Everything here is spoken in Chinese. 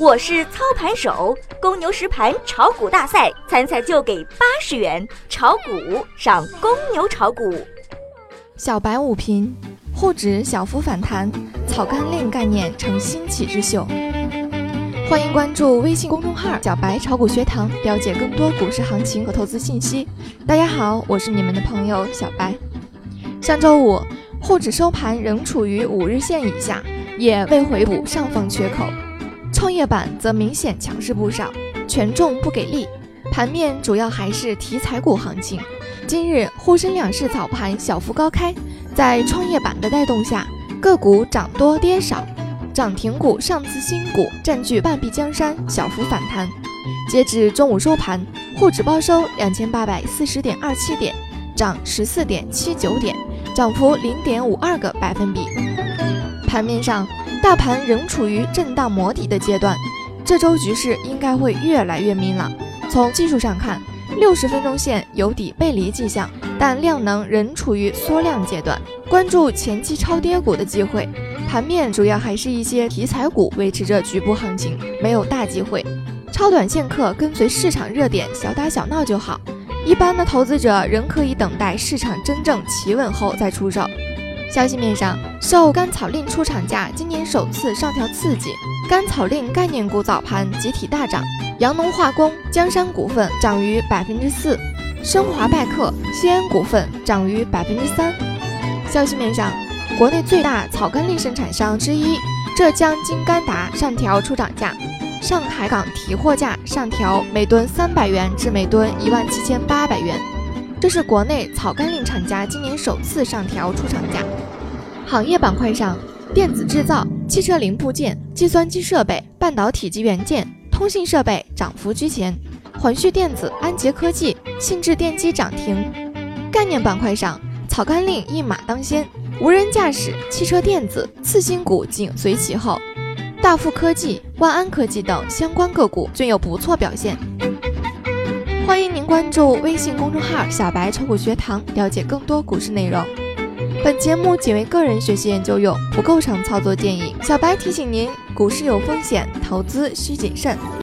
我是操盘手，公牛实盘炒股大赛参赛就给八十元，炒股上公牛炒股。小白午评：沪指小幅反弹，草根令概念成新起之秀。欢迎关注微信公众号“小白炒股学堂”，了解更多股市行情和投资信息。大家好，我是你们的朋友小白。上周五，沪指收盘仍处于五日线以下，也未回补上方缺口。创业板则明显强势不少，权重不给力，盘面主要还是题材股行情。今日沪深两市早盘小幅高开，在创业板的带动下，个股涨多跌少，涨停股上次新股占据半壁江山，小幅反弹。截至中午收盘，沪指报收两千八百四十点二七点，涨十四点七九点，涨幅零点五二个百分比。盘面上。大盘仍处于震荡磨底的阶段，这周局势应该会越来越明朗。从技术上看，六十分钟线有底背离迹象，但量能仍处于缩量阶段，关注前期超跌股的机会。盘面主要还是一些题材股维持着局部行情，没有大机会。超短线客跟随市场热点小打小闹就好，一般的投资者仍可以等待市场真正企稳后再出手。消息面上，受甘草令出厂价今年首次上调刺激，甘草令概念股早盘集体大涨，阳农化工、江山股份涨逾百分之四，升华拜克、西安股份涨逾百分之三。消息面上，国内最大草甘令生产商之一浙江金甘达上调出厂价，上海港提货价上调每吨三百元至每吨一万七千八百元。这是国内草甘膦厂家今年首次上调出厂价。行业板块上，电子制造、汽车零部件、计算机设备、半导体及元件、通信设备涨幅居前。环旭电子、安捷科技、信智电机涨停。概念板块上，草甘膦一马当先，无人驾驶、汽车电子、次新股紧随其后。大富科技、万安科技等相关个股均有不错表现。欢迎您关注微信公众号“小白炒股学堂”，了解更多股市内容。本节目仅为个人学习研究用，不构成操作建议。小白提醒您，股市有风险，投资需谨慎。